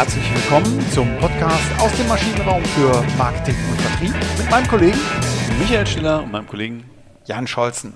herzlich willkommen zum Podcast aus dem Maschinenraum für Marketing und Vertrieb mit meinem Kollegen Michael Schiller und meinem Kollegen Jan Scholzen.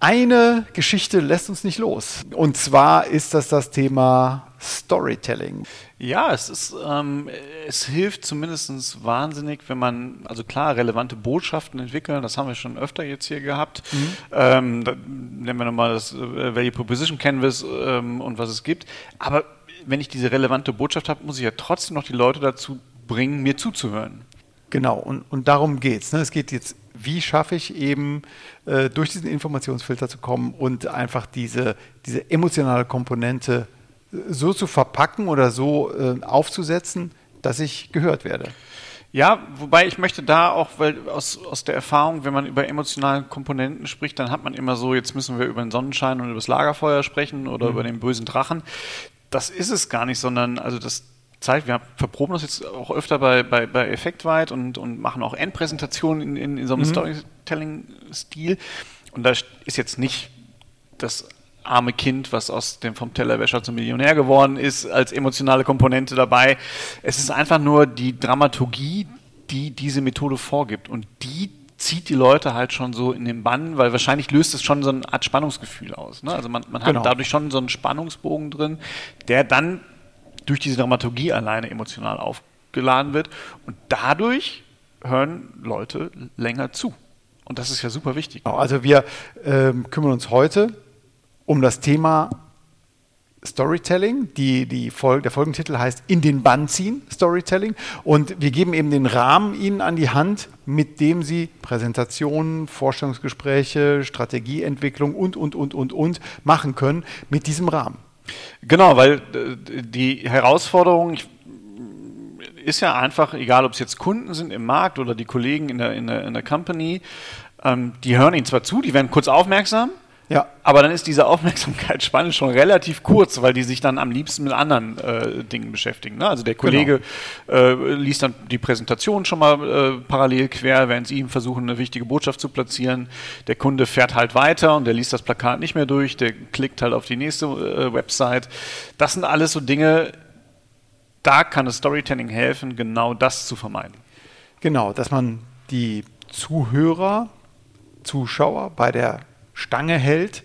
Eine Geschichte lässt uns nicht los. Und zwar ist das das Thema Storytelling. Ja, es ist, ähm, es hilft zumindest wahnsinnig, wenn man, also klar, relevante Botschaften entwickeln, das haben wir schon öfter jetzt hier gehabt. Mhm. Ähm, da nennen wir nochmal das äh, Value Proposition Canvas ähm, und was es gibt. Aber wenn ich diese relevante Botschaft habe, muss ich ja trotzdem noch die Leute dazu bringen, mir zuzuhören. Genau, und, und darum geht es. Ne? Es geht jetzt, wie schaffe ich eben äh, durch diesen Informationsfilter zu kommen und einfach diese, diese emotionale Komponente äh, so zu verpacken oder so äh, aufzusetzen, dass ich gehört werde. Ja, wobei ich möchte da auch, weil aus, aus der Erfahrung, wenn man über emotionale Komponenten spricht, dann hat man immer so, jetzt müssen wir über den Sonnenschein und über das Lagerfeuer sprechen oder mhm. über den bösen Drachen das ist es gar nicht, sondern also das zeigt, wir verproben das jetzt auch öfter bei, bei, bei Effektweit und, und machen auch Endpräsentationen in, in, in so einem mhm. Storytelling-Stil. Und da ist jetzt nicht das arme Kind, was aus dem vom Tellerwäscher zum Millionär geworden ist, als emotionale Komponente dabei. Es ist einfach nur die Dramaturgie, die diese Methode vorgibt. Und die zieht die Leute halt schon so in den Bann, weil wahrscheinlich löst es schon so eine Art Spannungsgefühl aus. Ne? Also man, man hat genau. dadurch schon so einen Spannungsbogen drin, der dann durch diese Dramaturgie alleine emotional aufgeladen wird und dadurch hören Leute länger zu. Und das ist ja super wichtig. Genau, also wir ähm, kümmern uns heute um das Thema Storytelling. Die, die Folge, der Folgentitel heißt In den Bann ziehen Storytelling. Und wir geben eben den Rahmen Ihnen an die Hand, mit dem Sie Präsentationen, Vorstellungsgespräche, Strategieentwicklung und, und, und, und, und machen können mit diesem Rahmen. Genau, weil äh, die Herausforderung ist ja einfach, egal ob es jetzt Kunden sind im Markt oder die Kollegen in der, in der, in der Company, ähm, die hören Ihnen zwar zu, die werden kurz aufmerksam, ja. Aber dann ist diese Aufmerksamkeitsspanne schon relativ kurz, weil die sich dann am liebsten mit anderen äh, Dingen beschäftigen. Ne? Also der Kollege genau. äh, liest dann die Präsentation schon mal äh, parallel quer, während sie ihm versuchen, eine wichtige Botschaft zu platzieren. Der Kunde fährt halt weiter und der liest das Plakat nicht mehr durch, der klickt halt auf die nächste äh, Website. Das sind alles so Dinge, da kann das Storytelling helfen, genau das zu vermeiden. Genau, dass man die Zuhörer, Zuschauer bei der Stange hält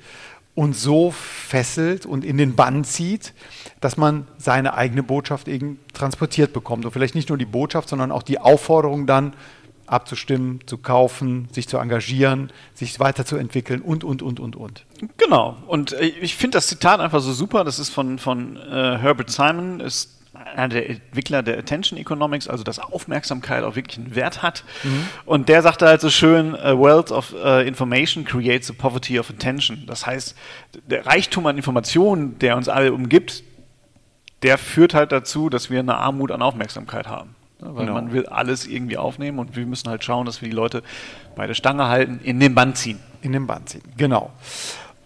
und so fesselt und in den Bann zieht, dass man seine eigene Botschaft eben transportiert bekommt. Und vielleicht nicht nur die Botschaft, sondern auch die Aufforderung dann abzustimmen, zu kaufen, sich zu engagieren, sich weiterzuentwickeln und, und, und, und, und. Genau. Und äh, ich finde das Zitat einfach so super. Das ist von, von äh, Herbert Simon, ist einer der Entwickler der Attention Economics, also dass Aufmerksamkeit auch wirklich einen Wert hat. Mhm. Und der sagte halt so schön, a wealth of uh, information creates a poverty of attention. Das heißt, der Reichtum an Informationen, der uns alle umgibt, der führt halt dazu, dass wir eine Armut an Aufmerksamkeit haben. Weil genau. man will alles irgendwie aufnehmen und wir müssen halt schauen, dass wir die Leute bei der Stange halten, in den Band ziehen. In den Band ziehen, genau.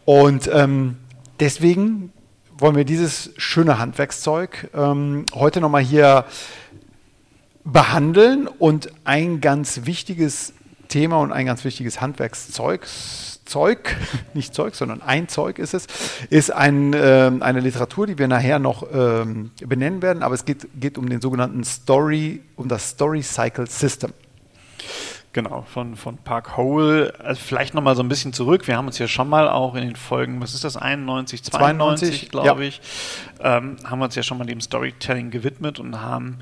Und ähm, deswegen wollen wir dieses schöne Handwerkszeug ähm, heute nochmal hier behandeln und ein ganz wichtiges Thema und ein ganz wichtiges Handwerkszeug, Zeug, nicht Zeug, sondern ein Zeug ist es, ist ein, äh, eine Literatur, die wir nachher noch ähm, benennen werden, aber es geht, geht um den sogenannten Story, um das Story Cycle System. Genau, von, von Park Hole. Also vielleicht nochmal so ein bisschen zurück. Wir haben uns ja schon mal auch in den Folgen, was ist das, 91, 92, glaube ja. ich, ähm, haben wir uns ja schon mal dem Storytelling gewidmet und haben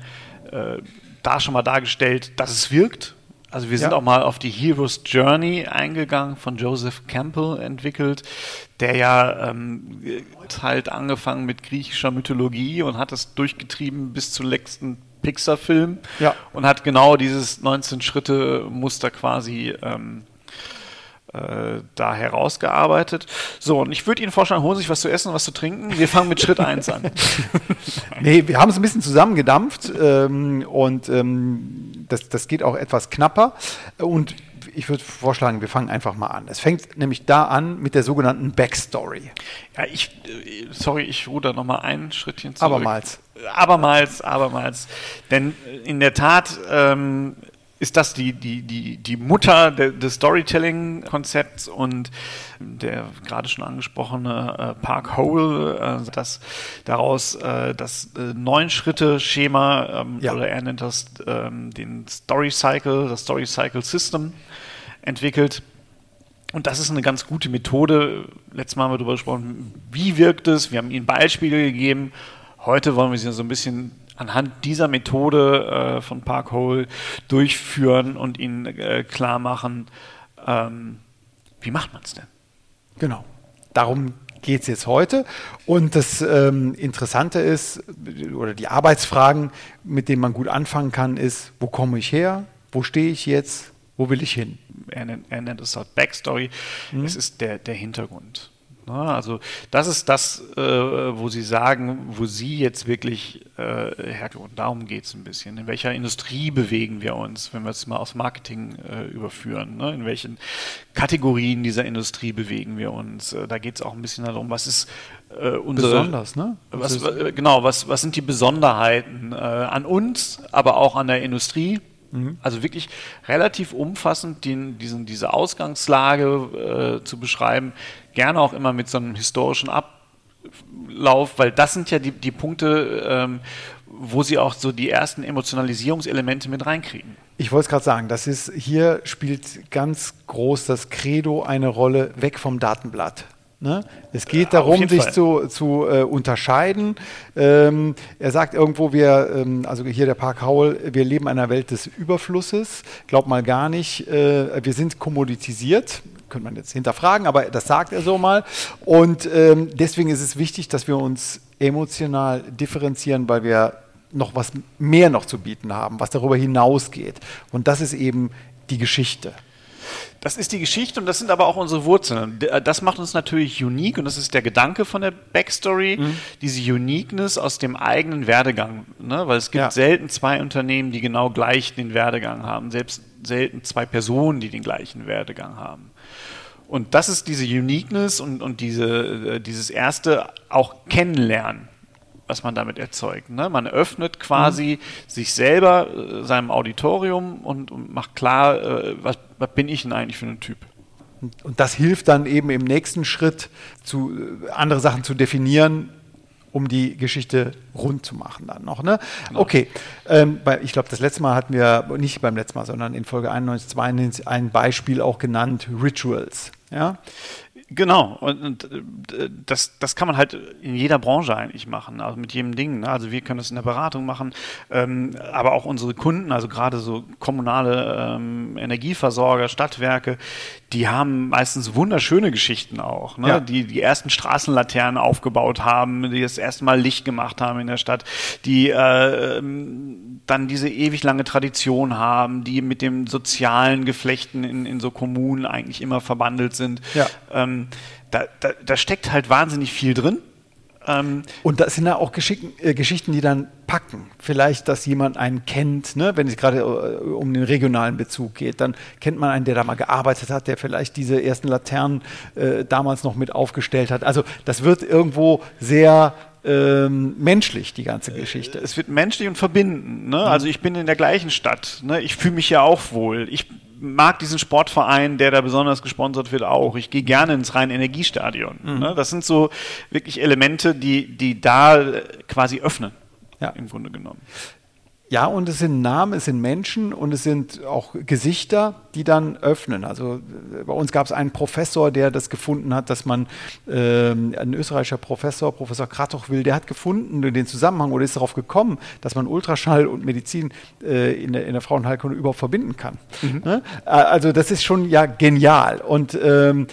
äh, da schon mal dargestellt, dass es wirkt. Also wir sind ja. auch mal auf die Hero's Journey eingegangen, von Joseph Campbell entwickelt, der ja ähm, halt angefangen mit griechischer Mythologie und hat es durchgetrieben bis zum letzten Pixar-Film ja. und hat genau dieses 19-Schritte-Muster quasi ähm, äh, da herausgearbeitet. So, und ich würde Ihnen vorschlagen, holen Sie sich was zu essen und was zu trinken. Wir fangen mit Schritt 1 an. nee, wir haben es ein bisschen zusammengedampft ähm, und ähm, das, das geht auch etwas knapper. Und ich würde vorschlagen, wir fangen einfach mal an. Es fängt nämlich da an mit der sogenannten Backstory. Ja, ich, äh, sorry, ich ruder nochmal ein Schrittchen zurück. Abermals. Abermals, abermals. Denn in der Tat ähm, ist das die, die, die, die Mutter de, des Storytelling-Konzepts und der gerade schon angesprochene äh, Park Hole, äh, das daraus äh, das äh, Neun-Schritte-Schema ähm, ja. oder er nennt das ähm, den Story Cycle, das Story Cycle System entwickelt. Und das ist eine ganz gute Methode. Letztes Mal haben wir darüber gesprochen, wie wirkt es. Wir haben Ihnen Beispiele gegeben. Heute wollen wir Sie so ein bisschen anhand dieser Methode äh, von Parkhole durchführen und ihnen äh, klar machen, ähm, wie macht man es denn? Genau. Darum geht es jetzt heute. Und das ähm, Interessante ist, oder die Arbeitsfragen, mit denen man gut anfangen kann, ist, wo komme ich her? Wo stehe ich jetzt? Wo will ich hin? Er nennt, er nennt es halt Backstory. Mhm. Es ist der, der Hintergrund. Also das ist das, äh, wo Sie sagen, wo Sie jetzt wirklich äh, herkommen. Darum geht es ein bisschen. In welcher Industrie bewegen wir uns, wenn wir es mal aufs Marketing äh, überführen? Ne? In welchen Kategorien dieser Industrie bewegen wir uns? Äh, da geht es auch ein bisschen darum, was ist äh, unsere... Besonders, ne? Was, was genau, was, was sind die Besonderheiten äh, an uns, aber auch an der Industrie? Mhm. Also wirklich relativ umfassend den, diesen, diese Ausgangslage äh, zu beschreiben, gerne auch immer mit so einem historischen Ablauf, weil das sind ja die, die Punkte, ähm, wo sie auch so die ersten Emotionalisierungselemente mit reinkriegen. Ich wollte es gerade sagen, das ist hier spielt ganz groß das Credo eine Rolle weg vom Datenblatt. Ne? Es geht darum, sich Fall. zu, zu äh, unterscheiden. Ähm, er sagt irgendwo, wir, ähm, also hier der Park Howell, wir leben in einer Welt des Überflusses. Glaub mal gar nicht, äh, wir sind kommoditisiert. Könnte man jetzt hinterfragen, aber das sagt er so mal. Und ähm, deswegen ist es wichtig, dass wir uns emotional differenzieren, weil wir noch was mehr noch zu bieten haben, was darüber hinausgeht. Und das ist eben die Geschichte. Das ist die Geschichte und das sind aber auch unsere Wurzeln. Äh, das macht uns natürlich unique und das ist der Gedanke von der Backstory, mhm. diese Uniqueness aus dem eigenen Werdegang. Ne? Weil es gibt ja. selten zwei Unternehmen, die genau gleich den Werdegang haben, selbst selten zwei Personen, die den gleichen Werdegang haben. Und das ist diese Uniqueness und, und diese, äh, dieses erste auch kennenlernen was man damit erzeugt. Ne? Man öffnet quasi mhm. sich selber, äh, seinem Auditorium und, und macht klar, äh, was, was, bin ich denn eigentlich für ein Typ. Und das hilft dann eben im nächsten Schritt, zu, äh, andere Sachen zu definieren, um die Geschichte rund zu machen dann noch. Ne? Genau. Okay, ähm, ich glaube, das letzte Mal hatten wir, nicht beim letzten Mal, sondern in Folge 91, 92 ein Beispiel auch genannt, Rituals. Ja? Genau, und, und, äh, das, das kann man halt in jeder Branche eigentlich machen, also mit jedem Ding. Ne? Also wir können das in der Beratung machen, ähm, aber auch unsere Kunden, also gerade so kommunale ähm, Energieversorger, Stadtwerke, die haben meistens wunderschöne Geschichten auch, ne? ja. die die ersten Straßenlaternen aufgebaut haben, die das erste Mal Licht gemacht haben in der Stadt, die äh, dann diese ewig lange Tradition haben, die mit dem sozialen Geflechten in, in so Kommunen eigentlich immer verbandelt sind. Ja. Ähm, da, da, da steckt halt wahnsinnig viel drin. Ähm, und das sind ja auch Geschichten, äh, Geschichten, die dann packen. Vielleicht, dass jemand einen kennt, ne? wenn es gerade äh, um den regionalen Bezug geht, dann kennt man einen, der da mal gearbeitet hat, der vielleicht diese ersten Laternen äh, damals noch mit aufgestellt hat. Also das wird irgendwo sehr ähm, menschlich, die ganze Geschichte. Es wird menschlich und verbinden. Ne? Mhm. Also ich bin in der gleichen Stadt. Ne? Ich fühle mich ja auch wohl. Ich mag diesen Sportverein, der da besonders gesponsert wird, auch. Ich gehe gerne ins rein Energiestadion. Mhm. Ne? Das sind so wirklich Elemente, die, die da quasi öffnen. Ja. Im Grunde genommen. Ja, und es sind Namen, es sind Menschen und es sind auch Gesichter, die dann öffnen. Also äh, bei uns gab es einen Professor, der das gefunden hat, dass man, äh, ein österreichischer Professor, Professor Kratochwil, der hat gefunden den Zusammenhang oder ist darauf gekommen, dass man Ultraschall und Medizin äh, in, der, in der Frauenheilkunde überhaupt verbinden kann. Mhm. Ne? Also das ist schon ja genial. Und ähm,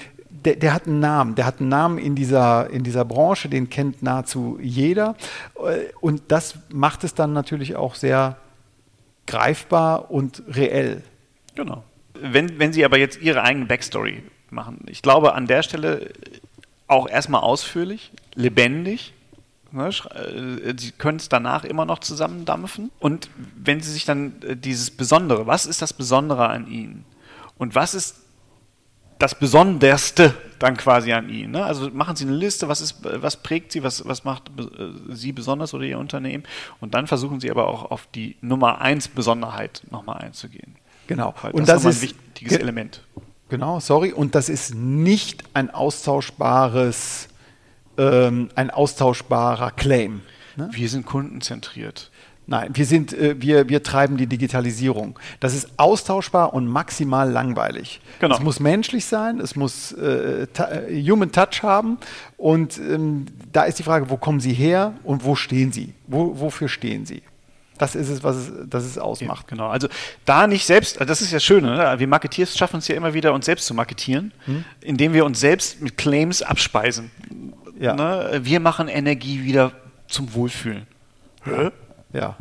der, der, hat einen Namen, der hat einen Namen in dieser, in dieser Branche, den kennt nahezu jeder. Äh, und das macht es dann natürlich auch sehr greifbar und reell. Genau. Wenn, wenn Sie aber jetzt Ihre eigene Backstory machen, ich glaube an der Stelle auch erstmal ausführlich, lebendig. Ne, äh, Sie können es danach immer noch zusammendampfen. Und wenn Sie sich dann äh, dieses Besondere, was ist das Besondere an Ihnen? Und was ist das Besonderste dann quasi an ihn. Ne? Also machen Sie eine Liste, was, ist, was prägt Sie, was, was macht äh, Sie besonders oder Ihr Unternehmen und dann versuchen Sie aber auch auf die Nummer eins Besonderheit nochmal einzugehen. Genau. Weil Und das, das, ist ein wichtiges ge- Element. Genau, sorry. Und das ist nicht ein austauschbares, ähm, ein austauschbarer Claim. Ne? Wir sind kundenzentriert. Nein, wir sind, äh, wir, wir treiben die Digitalisierung. Das ist austauschbar und maximal langweilig. Genau. Es muss menschlich sein, es muss äh, äh, Human Touch haben. Und ähm, da ist die Frage, wo kommen Sie her und wo stehen Sie? Wo, wofür stehen Sie? Das ist es, was es, das es ausmacht. Genau, also da nicht selbst, das ist ja schön, ne? wir Marketeers schaffen es ja immer wieder, uns selbst zu marketieren, Hm? indem wir uns selbst mit Claims abspeisen. Ja. Ne? Wir machen Energie wieder zum Wohlfühlen. Hä? Ja.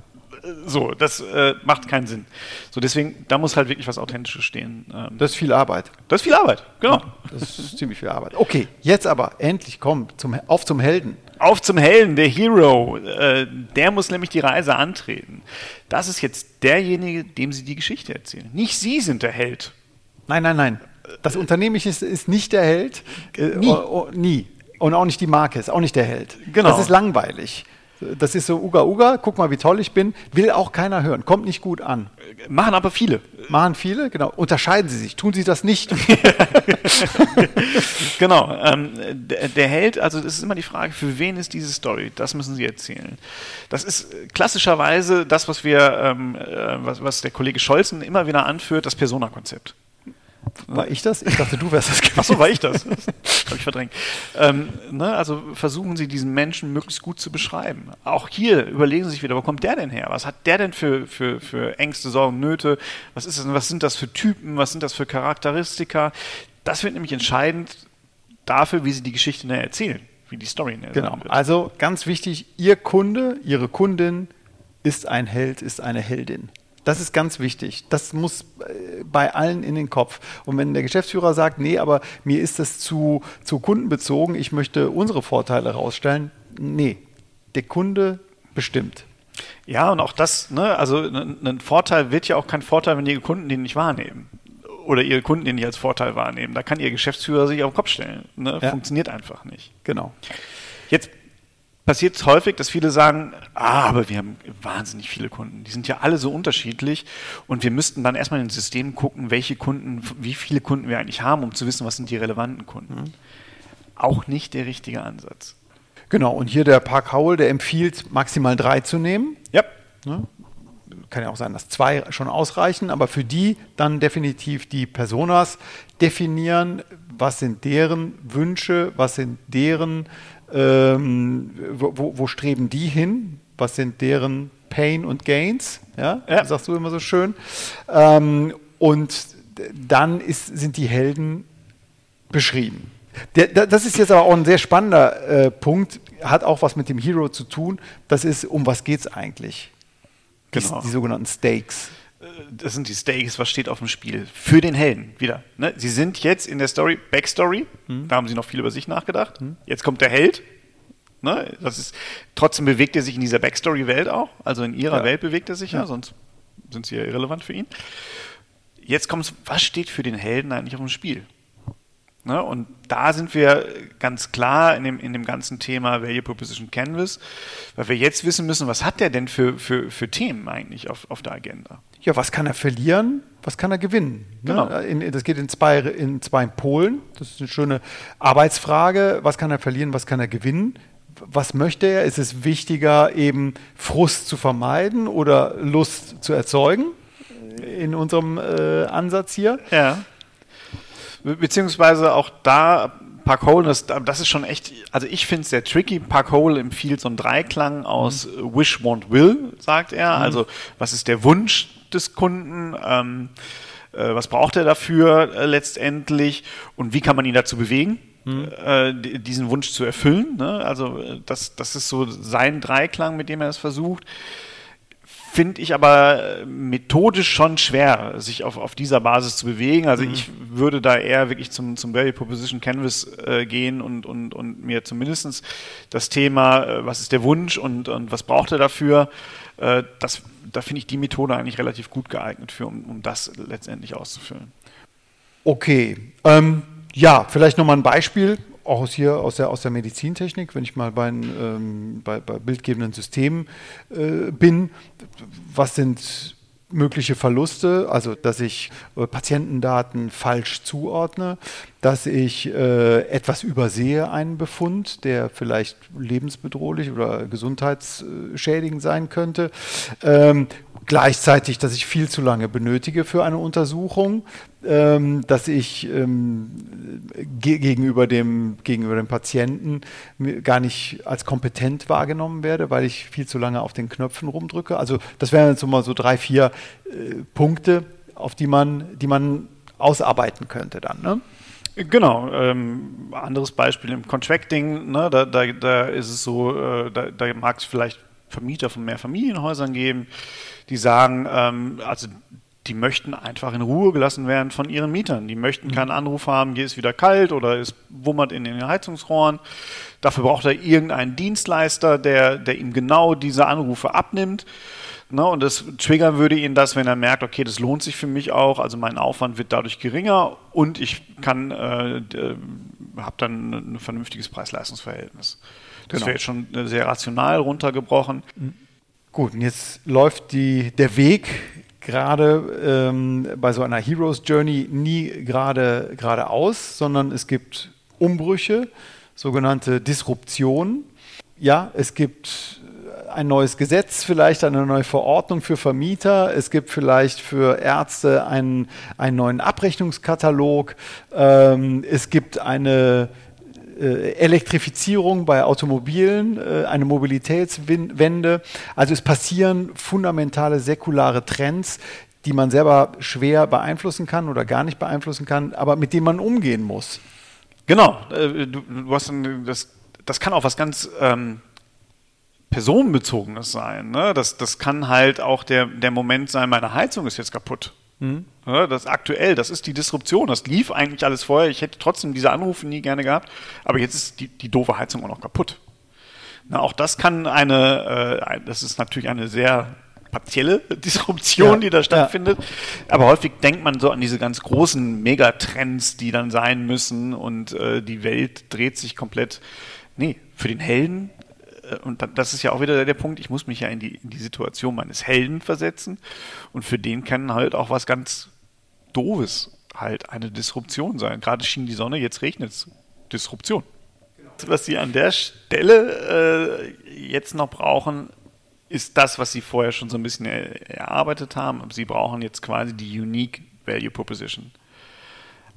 So, das äh, macht keinen Sinn. So, deswegen, da muss halt wirklich was Authentisches stehen. Ähm, Das ist viel Arbeit. das ist viel Arbeit, genau. Das ist ziemlich viel Arbeit. Okay, jetzt aber endlich komm zum, auf zum Helden. Auf zum Helden, der Hero. Äh, der muss nämlich die Reise antreten. Das ist jetzt derjenige, dem Sie die Geschichte erzählen. Nicht Sie sind der Held. Nein, nein, nein. Das Unternehmen ist, ist nicht der Held. Äh, Nie. Oh, oh, nie. Und auch nicht die Marke, ist auch nicht der Held. Genau. Das ist langweilig. Das ist so Uga Uga, guck mal, wie toll ich bin. Will auch keiner hören. Kommt nicht gut an. Machen aber viele. Machen viele, genau. Unterscheiden Sie sich. Tun Sie das nicht. Genau. Ähm, der, der Held, also das ist immer die Frage, für wen ist diese Story? Das müssen Sie erzählen. Das ist klassischerweise das, was wir, ähm, äh, was, was der Kollege Scholzen immer wieder anführt, das Persona-Konzept. War ich das? Ich dachte, du wärst das gewesen. Ach so, war ich das? Habe ich verdrängt. Ähm, ne, also versuchen Sie diesen Menschen möglichst gut zu beschreiben. Auch hier überlegen Sie sich wieder, wo kommt der denn her? Was hat der denn für, für, für Ängste, Sorgen, Nöte? Was, ist das, was sind das für Typen? Was sind das für Charakteristika? Das wird nämlich entscheidend dafür, wie Sie die Geschichte näher erzählen, wie die Story näher Genau. Also ganz wichtig, Ihr Kunde, Ihre Kundin ist ein Held, ist eine Heldin. Das ist ganz wichtig. Das muss äh, bei allen in den Kopf. Und wenn der Geschäftsführer sagt, nee, aber mir ist das zu, zu kundenbezogen, ich möchte unsere Vorteile rausstellen, nee, der Kunde bestimmt. Ja, und auch das, ne, also ein ein Vorteil wird ja auch kein Vorteil, wenn Ihre Kunden den nicht wahrnehmen. Oder Ihre Kunden den nicht als Vorteil wahrnehmen. Da kann Ihr Geschäftsführer sich auf den Kopf stellen. Ne? Ja. Funktioniert einfach nicht. Genau. Jetzt passiert es häufig, dass viele sagen, ah, aber wir haben wahnsinnig viele Kunden. Die sind ja alle so unterschiedlich und wir müssten dann erstmal in den System gucken, welche Kunden, wie viele Kunden wir eigentlich haben, um zu wissen, was sind die relevanten Kunden. Auch nicht der richtige Ansatz. Genau. Und hier der Park Howell, der empfiehlt, maximal drei zu nehmen. Ja. Ne? Kann ja auch sein, dass zwei schon ausreichen, aber für die dann definitiv die Personas definieren, was sind deren Wünsche, was sind deren, ähm, wo, wo- wo streben die hin, was sind deren Pain und Gains, ja, Ja. sagst du immer so schön. Ähm, und dann ist, sind die Helden beschrieben. Der, da- das ist jetzt aber auch ein sehr spannender äh, Punkt, hat auch was mit dem Hero zu tun. Das ist, um was geht es eigentlich? Die, Genau. die sogenannten Stakes. Das sind die Stakes, was steht auf dem Spiel. Für den Helden wieder. Ne? Sie sind jetzt in der Story, Backstory, da haben sie noch viel über sich nachgedacht. Jetzt kommt der Held. Ne? Das ist, trotzdem bewegt er sich in dieser Backstory-Welt auch. Also in ihrer Ja. Welt bewegt er sich ja. Ja. sonst sind sie ja irrelevant für ihn. Jetzt kommt was steht für den Helden eigentlich auf dem Spiel? Ne? Und da sind wir ganz klar in dem, in dem ganzen Thema Value Proposition Canvas, weil wir jetzt wissen müssen, was hat der denn für, für, für Themen eigentlich auf, auf der Agenda? Ja, was kann er verlieren? Was kann er gewinnen? Ne? Genau. In, das geht in zwei, in zwei Polen. Das ist eine schöne Arbeitsfrage. Was kann er verlieren? Was kann er gewinnen? Was möchte er? Ist es wichtiger, eben Frust zu vermeiden oder Lust zu erzeugen? In unserem äh, Ansatz hier. Ja. Be beziehungsweise auch da, Park Hole, das, das ist schon echt, also ich finde es sehr tricky. Park Hole empfiehlt so einen Dreiklang aus äh, Wish, Want, Will, sagt er. Also, was ist der Wunsch des Kunden? Ähm, äh, was braucht er dafür äh, letztendlich? Und wie kann man ihn dazu bewegen? äh, di- diesen Wunsch zu erfüllen. Ne? Also äh, das, das ist so sein Dreiklang, mit dem er es versucht. Finde ich aber äh, methodisch schon schwer, sich auf, auf dieser Basis zu bewegen. Also ich würde da eher wirklich zum, zum Value Proposition Canvas äh, gehen und, und, und mir zumindest das Thema, äh, was ist der Wunsch und, und was braucht er dafür, äh, das, da finde ich die Methode eigentlich relativ gut geeignet für, um, um das letztendlich auszufüllen. Okay. Ähm, ja, vielleicht nochmal ein Beispiel, auch aus hier aus der, aus der Medizintechnik, wenn ich mal bei, ähm, bei, bei bildgebenden Systemen äh, bin. Was sind mögliche Verluste, also dass ich äh, Patientendaten falsch zuordne, dass ich äh, etwas übersehe, einen Befund, der vielleicht lebensbedrohlich oder gesundheitsschädigend sein könnte. Ähm, gleichzeitig, dass ich viel zu lange benötige für eine Untersuchung, ähm, dass ich ähm, ge gegenüber, dem, gegenüber dem Patienten gar nicht als kompetent wahrgenommen werde, weil ich viel zu lange auf den Knöpfen rumdrücke. Also das wären jetzt mal so drei, vier äh, Punkte, auf die man, die man ausarbeiten könnte dann. Ne? Genau. Ähm, anderes Beispiel im Contracting, ne, da, da, da ist es so, äh, da, da mag es vielleicht Vermieter von Mehrfamilienhäusern geben, die sagen, ähm, also die möchten einfach in Ruhe gelassen werden von ihren Mietern. Die möchten mhm. keinen Anruf haben, hier ist wieder kalt oder es wummert in den Heizungsrohren. Dafür braucht er irgendeinen Dienstleister, der, der ihm genau diese Anrufe abnimmt. Ne, und das triggern würde ihn das, wenn er merkt, okay, das lohnt sich für mich auch, also mein Aufwand wird dadurch geringer und ich kann, äh, äh, habe dann ein vernünftiges Preis-Leistungs-Verhältnis. Das genau. wäre jetzt schon sehr rational runtergebrochen. Mhm. Gut, und jetzt läuft die, der Weg gerade ähm, bei so einer Heroes Journey nie gerade geradeaus, sondern es gibt Umbrüche, sogenannte Disruption. Ja, es gibt ein neues Gesetz, vielleicht eine neue Verordnung für Vermieter. Es gibt vielleicht für Ärzte einen, einen neuen Abrechnungskatalog. Ähm, es gibt eine äh, Elektrifizierung bei Automobilen, äh, eine Mobilitätswende. Also es passieren fundamentale säkulare Trends, die man selber schwer beeinflussen kann oder gar nicht beeinflussen kann, aber mit denen man umgehen muss. Genau, äh, du, hast das, das kann auch was ganz ähm, personenbezogenes sein. Ne? Das, das kann halt auch der, der Moment sein, meine Heizung ist jetzt kaputt. Mhm. Ja, das ist aktuell, das ist die Disruption. Das lief eigentlich alles vorher. Ich hätte trotzdem diese Anrufe nie gerne gehabt, aber jetzt ist die, die doofe Heizung auch noch kaputt. Na, auch das kann eine, äh, das ist natürlich eine sehr partielle Disruption, ja, die da stattfindet. Ja. Aber häufig denkt man so an diese ganz großen Megatrends, die dann sein müssen und äh, die Welt dreht sich komplett. Nee, für den Helden und das ist ja auch wieder der Punkt, ich muss mich ja in die, in die Situation meines Helden versetzen und für den kann halt auch was ganz Doofes halt eine Disruption sein. Gerade schien die Sonne, jetzt regnet es. Disruption. Genau. Was Sie an der Stelle äh, jetzt noch brauchen, ist das, was Sie vorher schon so ein bisschen erarbeitet haben. Sie brauchen jetzt quasi die Unique Value Proposition.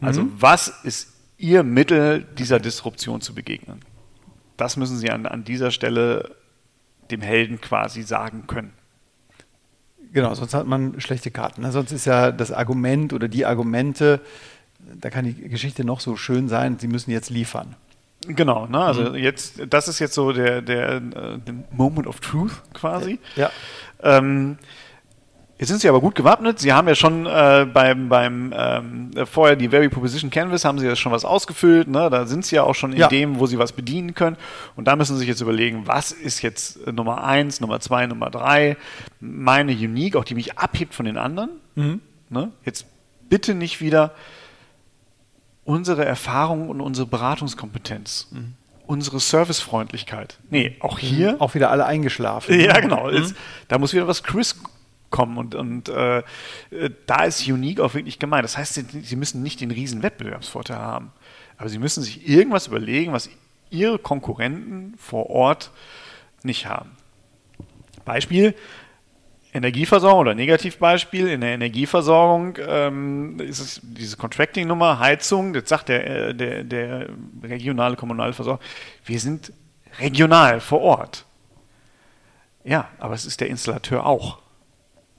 Also mhm. was ist Ihr Mittel, dieser Disruption zu begegnen? Das müssen sie an, an dieser Stelle dem Helden quasi sagen können. Genau, sonst hat man schlechte Karten. Ne? Sonst ist ja das Argument oder die Argumente, da kann die Geschichte noch so schön sein, sie müssen jetzt liefern. Genau, ne? also mhm. jetzt, das ist jetzt so der, der, der Moment of Truth quasi. Ja. Ähm, Jetzt sind Sie aber gut gewappnet. Sie haben ja schon äh, beim, beim ähm, vorher die Very Proposition Canvas haben Sie ja schon was ausgefüllt. Ne? Da sind Sie ja auch schon in ja. dem, wo Sie was bedienen können. Und da müssen Sie sich jetzt überlegen, was ist jetzt Nummer eins, Nummer zwei, Nummer drei, meine Unique, auch die mich abhebt von den anderen. Mhm. Ne? Jetzt bitte nicht wieder unsere Erfahrung und unsere Beratungskompetenz. Mhm unsere Servicefreundlichkeit. Nee, auch mhm. hier. Auch wieder alle eingeschlafen. Ja, genau. Mhm. Da muss wieder was Chris kommen und, und äh, da ist Unique auch wirklich gemeint. Das heißt, sie, sie müssen nicht den riesen Wettbewerbsvorteil haben, aber sie müssen sich irgendwas überlegen, was ihre Konkurrenten vor Ort nicht haben. Beispiel, Energieversorgung oder Negativbeispiel, in der Energieversorgung ähm, ist es diese Contracting-Nummer, Heizung, jetzt sagt der, äh, der, der regionale kommunale Versorger, wir sind regional vor Ort. Ja, aber es ist der Installateur auch.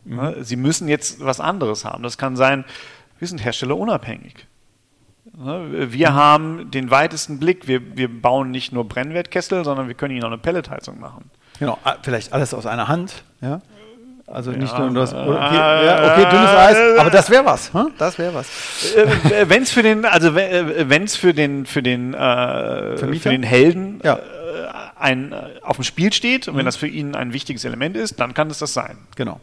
Mhm. Sie müssen jetzt was anderes haben. Das kann sein, wir sind herstellerunabhängig. Ne, wir mhm. haben den weitesten Blick. Wir, wir bauen nicht nur Brennwertkessel, sondern wir können ihnen auch eine Pelletheizung machen. Genau, vielleicht alles aus einer Hand. Ja? Also nicht ja, nur das. Okay, ja, okay, dünnes Eis, aber das wäre was. Hm? Das wäre was. Äh, wenn es für den, also wenn es für den, für den, äh, für den Helden ja. äh, ein, äh, auf dem Spiel steht und mhm. wenn das für ihn ein wichtiges Element ist, dann kann es das sein. Genau.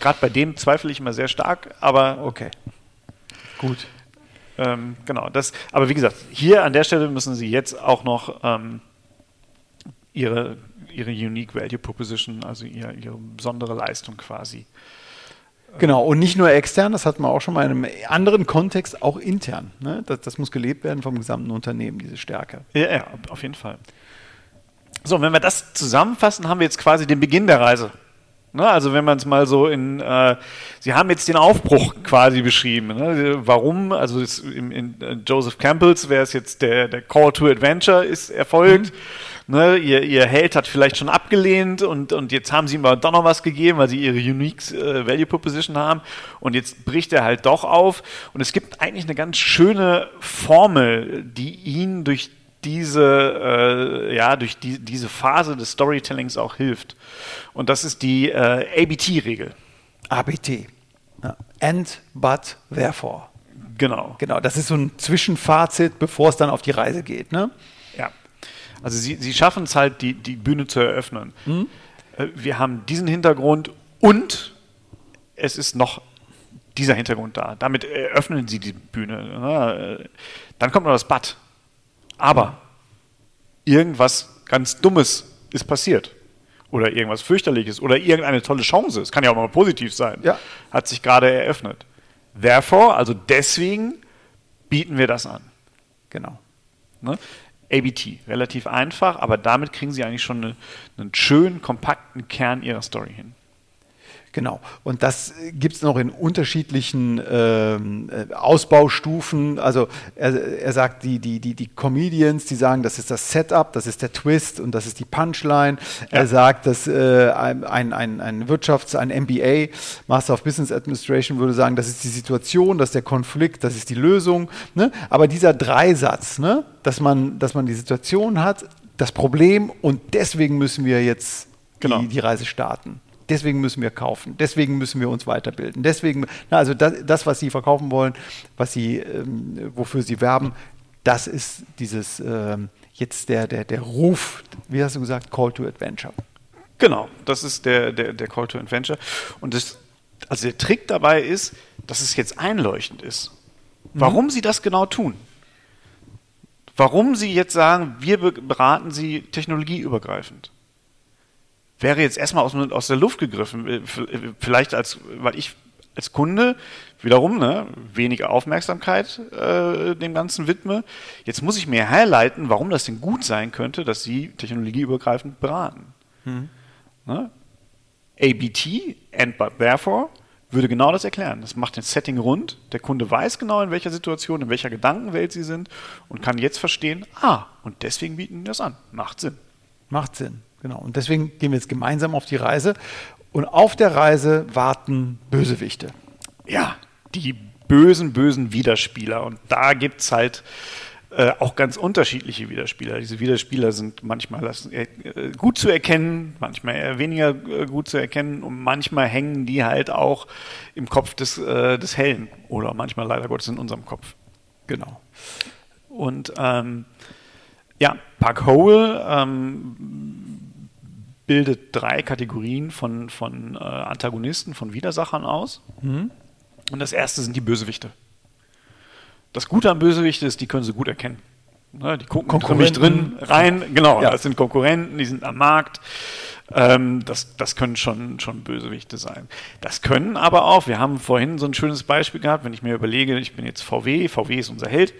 Gerade bei dem zweifle ich immer sehr stark, aber. Okay. Gut. Ähm, genau, das, aber wie gesagt, hier an der Stelle müssen Sie jetzt auch noch ähm, Ihre, Ihre Unique Value Proposition, also ihre, ihre besondere Leistung quasi Genau, und nicht nur extern, das hatten wir auch schon mal in einem anderen Kontext, auch intern. Ne? Das, das muss gelebt werden vom gesamten Unternehmen, diese Stärke. Ja, ja, auf jeden Fall. So, wenn wir das zusammenfassen, haben wir jetzt quasi den Beginn der Reise. Ne, also wenn man es mal so in, äh, Sie haben jetzt den Aufbruch quasi beschrieben. Ne? Warum? Also in, in, äh, Joseph Campbells wäre es jetzt der, der Call to Adventure ist erfolgt. Mhm. Ne, ihr, ihr Held hat vielleicht schon abgelehnt und, und jetzt haben sie ihm aber doch noch was gegeben, weil sie ihre Unique äh, Value Proposition haben und jetzt bricht er halt doch auf und es gibt eigentlich eine ganz schöne Formel, die ihn durch diese, äh, ja, durch die, diese Phase des Storytellings auch hilft. Und das ist die äh, ABT-Regel. ABT. Ja. And, but, therefore. Genau. Genau, das ist so ein Zwischenfazit, bevor es dann auf die Reise geht. Ne? Ja. Also sie, sie schaffen es halt, die, die Bühne zu eröffnen. Mhm. Wir haben diesen Hintergrund und es ist noch dieser Hintergrund da. Damit eröffnen sie die Bühne. Äh, dann kommt noch das But. Aber irgendwas ganz Dummes ist passiert. Oder irgendwas fürchterliches oder irgendeine tolle Chance, es kann ja auch mal positiv sein, ja. hat sich gerade eröffnet. Therefore, also deswegen bieten wir das an. Genau. Ne? ABT, relativ einfach, aber damit kriegen Sie eigentlich schon eine, einen schönen, kompakten Kern Ihrer Story hin. Genau. Und das gibt es noch in unterschiedlichen ähm, äh, Ausbaustufen. Also er, er sagt, die, die, die, die Comedians, die sagen, das ist das Setup, das ist der Twist und das ist die Punchline. Ja. Er sagt, dass äh, ein, ein, ein Wirtschafts-, ein MBA, Master of Business Administration, würde sagen, das ist die Situation, das ist der Konflikt, das ist die Lösung. Ne? Aber dieser Dreisatz, ne? dass, man, dass man die Situation hat, das Problem und deswegen müssen wir jetzt genau. die, die Reise starten deswegen müssen wir kaufen, deswegen müssen wir uns weiterbilden, deswegen, na, also das, das, was sie verkaufen wollen, was sie, ähm, wofür sie werben, das ist dieses ähm, jetzt der, der, der Ruf, wie hast du gesagt, Call to Adventure. Genau, das ist der, der, der Call to Adventure. Und das, also der Trick dabei ist, dass es jetzt einleuchtend ist. Warum mhm. sie das genau tun. Warum sie jetzt sagen, wir beraten sie technologieübergreifend wäre jetzt erstmal aus, aus der Luft gegriffen. Äh, vielleicht als, weil ich als Kunde wiederum ne, weniger Aufmerksamkeit äh, dem Ganzen widme. Jetzt muss ich mir herleiten, warum das denn gut sein könnte, dass Sie technologieübergreifend beraten. Hm. Ne? ABT, and but therefore, würde genau das erklären. Das macht den Setting rund. Der Kunde weiß genau, in welcher Situation, in welcher Gedankenwelt Sie sind und kann jetzt verstehen, ah, und deswegen bieten Sie das an. Macht Sinn. Macht Sinn. Genau. Und deswegen gehen wir jetzt gemeinsam auf die Reise. Und auf der Reise warten Bösewichte. Ja, die bösen, bösen Widerspieler. Und da gibt es halt äh, auch ganz unterschiedliche Widerspieler. Diese Widerspieler sind manchmal äh, gut zu erkennen, manchmal eher weniger äh, gut zu erkennen und manchmal hängen die halt auch im Kopf des, äh, des Helden oder manchmal leider Gottes in unserem Kopf. Genau. Und ähm, ja, Park Hole ähm, bildet drei Kategorien von, von äh, Antagonisten, von Widersachern aus. Mhm. Und das erste sind die Bösewichte. Das Gute an Bösewichte ist, die können sie gut erkennen. Ne, die gucken nicht drin rein. Genau, ja. das sind Konkurrenten, die sind am Markt. Ähm, das, das können schon, schon Bösewichte sein. Das können aber auch, wir haben vorhin so ein schönes Beispiel gehabt, wenn ich mir überlege, ich bin jetzt VW, VW ist unser Held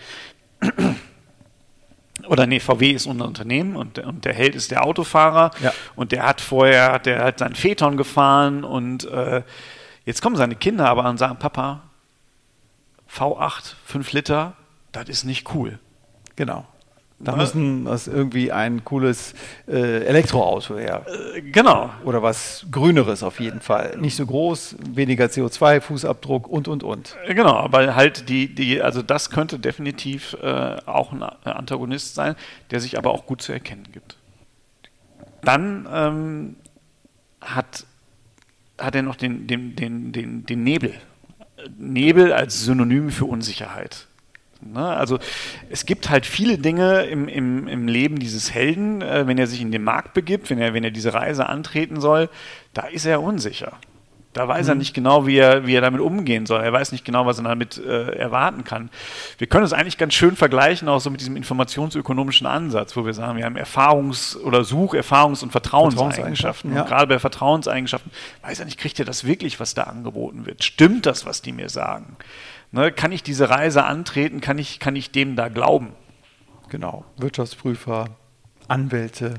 oder nee, VW ist unser Unternehmen und, und der Held ist der Autofahrer ja. und der hat vorher, der hat seinen Phaeton gefahren und äh, jetzt kommen seine Kinder aber und sagen, Papa, V8, 5 Liter, das ist nicht cool. Genau. Da müssen das irgendwie ein cooles äh, Elektroauto her. Äh, genau. Oder was Grüneres auf jeden Fall. Nicht so groß, weniger CO2-Fußabdruck und und und. Äh, genau, aber halt die, die, also das könnte definitiv äh, auch ein Antagonist sein, der sich aber auch gut zu erkennen gibt. Dann ähm, hat, hat er noch den, den, den, den, den Nebel. Nebel als Synonym für Unsicherheit. Ne? Also es gibt halt viele Dinge im, im, im Leben dieses Helden, äh, wenn er sich in den Markt begibt, wenn er, wenn er diese Reise antreten soll, da ist er unsicher. Da weiß er nicht genau, wie er, wie er damit umgehen soll. Er weiß nicht genau, was er damit äh, erwarten kann. Wir können es eigentlich ganz schön vergleichen, auch so mit diesem informationsökonomischen Ansatz, wo wir sagen, wir haben Erfahrungs- oder Such-, Erfahrungs- und Vertrauenseigenschaften. Vertrauenseigenschaften, ja. Und gerade bei Vertrauenseigenschaften weiß er nicht, kriegt er das wirklich, was da angeboten wird? Stimmt das, was die mir sagen? Ne, kann ich diese Reise antreten? Kann ich, kann ich dem da glauben? Genau. Wirtschaftsprüfer, Anwälte,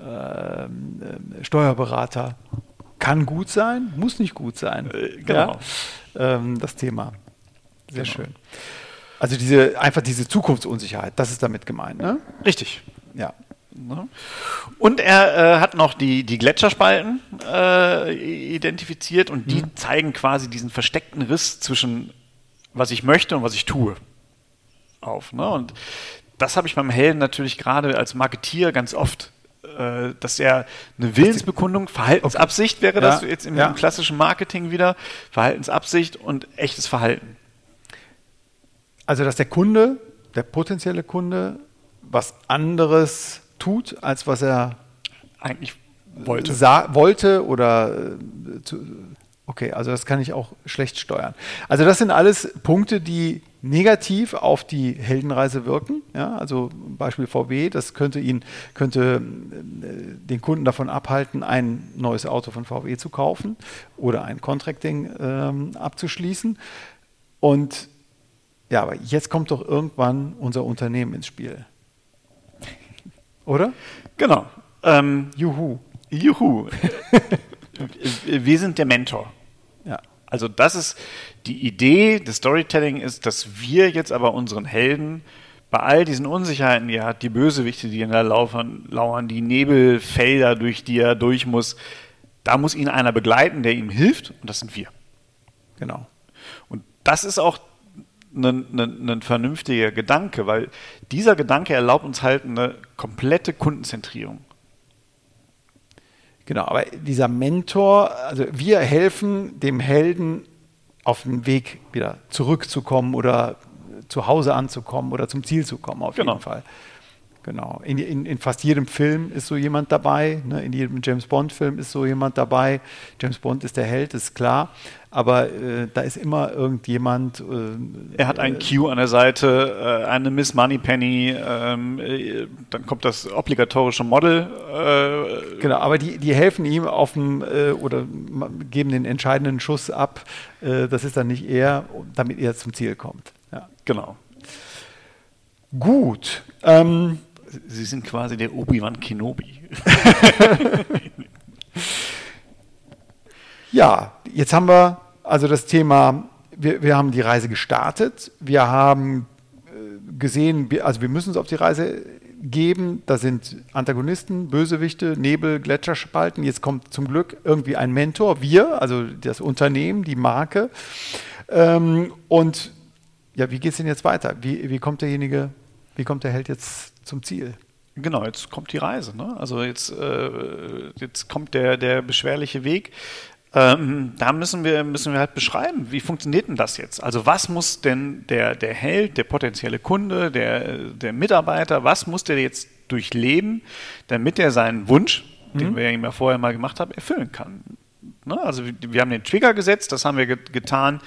ähm, ähm, Steuerberater. Kann gut sein, muss nicht gut sein. Äh, genau. Ja? Ähm, das Thema. Sehr Genau. schön. Also diese, einfach diese Zukunftsunsicherheit, das ist damit gemeint, ne? Richtig. Ja. Ne? Und er äh, hat noch die, die Gletscherspalten äh, identifiziert und die zeigen quasi diesen versteckten Riss zwischen was ich möchte und was ich tue auf. Ne? Und das habe ich beim Helden natürlich gerade als Marketier ganz oft, äh, dass er eine Willensbekundung, Verhaltensabsicht wäre das Ja, jetzt im, ja. klassischen Marketing wieder, Verhaltensabsicht und echtes Verhalten. Also, dass der Kunde, der potenzielle Kunde, was anderes tut, als was er Eigentlich wollte. wollte oder äh, zu, okay, also das kann ich auch schlecht steuern. Also das sind alles Punkte, die negativ auf die Heldenreise wirken. Ja, also Beispiel VW, das könnte ihn könnte äh, den Kunden davon abhalten, ein neues Auto von VW zu kaufen oder ein Contracting ähm, abzuschließen. Und ja, aber jetzt kommt doch irgendwann unser Unternehmen ins Spiel. Oder? Genau. Ähm, Juhu. Juhu. Wir sind der Mentor. Also das ist die Idee des Storytelling ist, dass wir jetzt aber unseren Helden bei all diesen Unsicherheiten, die er hat, die Bösewichte, die in der lauern, lauern, die Nebelfelder, durch die er durch muss, da muss ihn einer begleiten, der ihm hilft und das sind wir. Genau. Und das ist auch ein, ein, ein vernünftiger Gedanke, weil dieser Gedanke erlaubt uns halt eine komplette Kundenzentrierung. Genau, aber dieser Mentor, also wir helfen dem Helden auf den Weg wieder zurückzukommen oder zu Hause anzukommen oder zum Ziel zu kommen, auf Genau. jeden Fall. Genau. In, in, in fast jedem Film ist so jemand dabei. Ne? In jedem James Bond-Film ist so jemand dabei. James Bond ist der Held, ist klar. Aber äh, da ist immer irgendjemand. Äh, Er hat einen Q an der Seite, äh, eine Miss Moneypenny, ähm, äh, dann kommt das obligatorische Model. Äh, Genau, aber die, die helfen ihm auf dem äh, oder geben den entscheidenden Schuss ab. Äh, das ist dann nicht er, damit er zum Ziel kommt. Ja. genau. Gut. Ähm, Sie sind quasi der Obi-Wan Kenobi. ja, jetzt haben wir also das Thema, wir, wir haben die Reise gestartet. Wir haben äh, gesehen, also wir müssen uns auf die Reise geben. Da sind Antagonisten, Bösewichte, Nebel, Gletscherspalten. Jetzt kommt zum Glück irgendwie ein Mentor, wir, also das Unternehmen, die Marke. Ähm, und ja, wie geht es denn jetzt weiter? Wie, wie kommt derjenige, wie kommt der Held jetzt zum Ziel? Genau, jetzt kommt die Reise. Ne? Also jetzt, äh, jetzt kommt der, der beschwerliche Weg. Ähm, da müssen wir, müssen wir halt beschreiben, wie funktioniert denn das jetzt? Also was muss denn der, der Held, der potenzielle Kunde, der, der Mitarbeiter, was muss der jetzt durchleben, damit er seinen Wunsch, den wir ihm ja vorher mal gemacht haben, erfüllen kann? Ne? Also wir, haben den Trigger gesetzt, das haben wir get getan,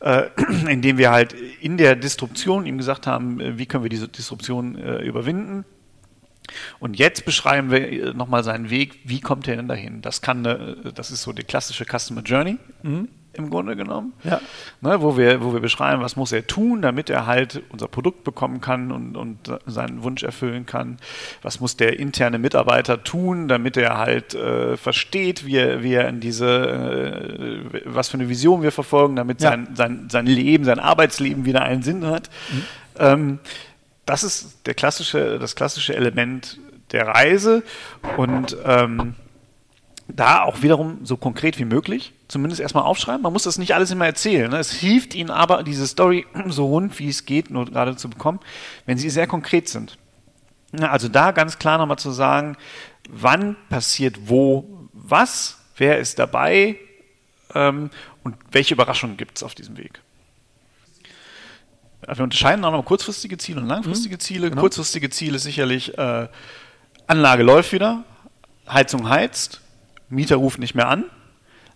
äh, indem wir halt in der Disruption ihm gesagt haben, äh, wie können wir diese Disruption äh, überwinden. Und jetzt beschreiben wir äh, nochmal seinen Weg. Wie kommt er denn dahin? Das kann, eine, das ist so die klassische Customer Journey im Grunde genommen. Ja. Ne, wo, wir, wo wir beschreiben, was muss er tun, damit er halt unser Produkt bekommen kann und, und seinen Wunsch erfüllen kann. Was muss der interne Mitarbeiter tun, damit er halt äh, versteht, wie er, wie er in diese, äh, was für eine Vision wir verfolgen, damit Ja. sein, sein, sein Leben, sein Arbeitsleben wieder einen Sinn hat. Ähm, das ist der klassische, das klassische Element der Reise und ähm, da auch wiederum so konkret wie möglich, zumindest erstmal aufschreiben. Man muss das nicht alles immer erzählen. Ne? Es hilft Ihnen aber, diese Story so rund wie es geht, nur gerade zu bekommen, wenn Sie sehr konkret sind. Ja, also da ganz klar nochmal zu sagen, wann passiert wo was, wer ist dabei ähm, und welche Überraschungen gibt es auf diesem Weg. Wir unterscheiden auch noch kurzfristige Ziele und langfristige Ziele. genau. Kurzfristige Ziele ist sicherlich, äh, Anlage läuft wieder, Heizung heizt, Mieter ruft nicht mehr an.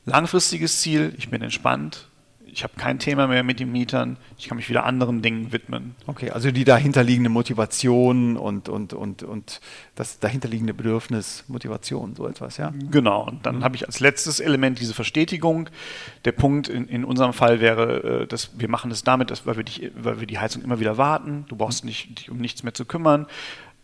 langfristiges Ziel, ich bin entspannt, ich habe kein Thema mehr mit den Mietern, ich kann mich wieder anderen Dingen widmen. Okay, also die dahinterliegende Motivation und, und, und, und das dahinterliegende Bedürfnis, Motivation, so etwas, ja? Genau, und dann mhm. habe ich als letztes Element diese Verstetigung. Der Punkt in, in unserem Fall wäre, äh, dass wir machen es damit, dass, weil, wir dich, weil wir die Heizung immer wieder warten, du brauchst nicht, dich um nichts mehr zu kümmern.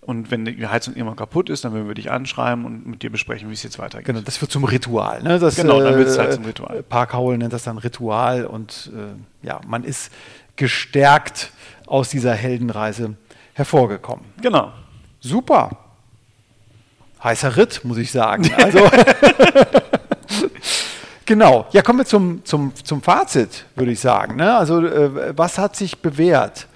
Und wenn die Heizung irgendwann kaputt ist, dann würden wir dich anschreiben und mit dir besprechen, wie es jetzt weitergeht. Genau, das wird zum Ritual. Ne? Das, genau, dann wird es halt äh, zum Ritual. Park Howell nennt das dann Ritual und äh, ja, man ist gestärkt aus dieser Heldenreise hervorgekommen. Genau. Super. Heißer Ritt, muss ich sagen. Also genau. Ja, kommen wir zum, zum, zum Fazit, würde ich sagen. Ne? Also, äh, was hat sich bewährt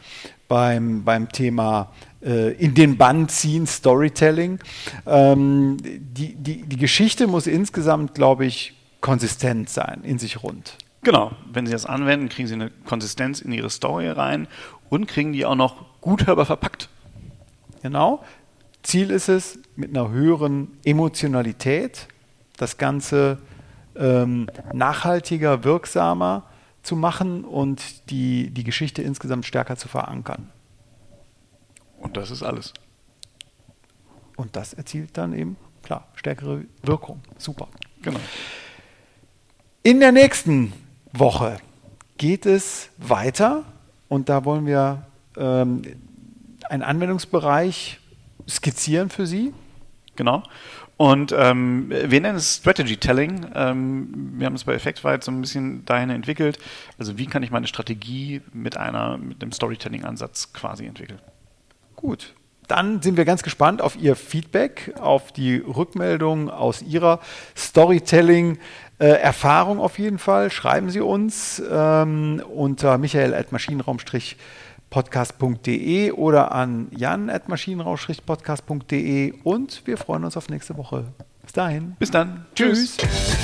beim, beim Thema in den Bann ziehen, Storytelling. Ähm, die, die, die Geschichte muss insgesamt, glaube ich, konsistent sein, in sich rund. Genau, wenn Sie das anwenden, kriegen Sie eine Konsistenz in Ihre Story rein und kriegen die auch noch gut hörbar verpackt. Genau. Ziel ist es, mit einer höheren Emotionalität das Ganze ähm, nachhaltiger, wirksamer zu machen und die, die Geschichte insgesamt stärker zu verankern. Und das ist alles. Und das erzielt dann eben, klar, stärkere Wirkung. Super. Genau. In der nächsten Woche geht es weiter und da wollen wir ähm, einen Anwendungsbereich skizzieren für Sie. Genau. Und ähm, wir nennen es Strategy Telling. Ähm, wir haben es bei Effectwide so ein bisschen dahin entwickelt. Also wie kann ich meine Strategie mit einer mit einem Storytelling-Ansatz quasi entwickeln? Gut. Dann sind wir ganz gespannt auf Ihr Feedback, auf die Rückmeldung aus Ihrer Storytelling-Erfahrung auf jeden Fall. Schreiben Sie uns ähm, unter michael.maschinenraum-podcast.de oder an jan.maschinenraum-podcast.de und wir freuen uns auf nächste Woche. Bis dahin. Bis dann. Tschüss. Tschüss.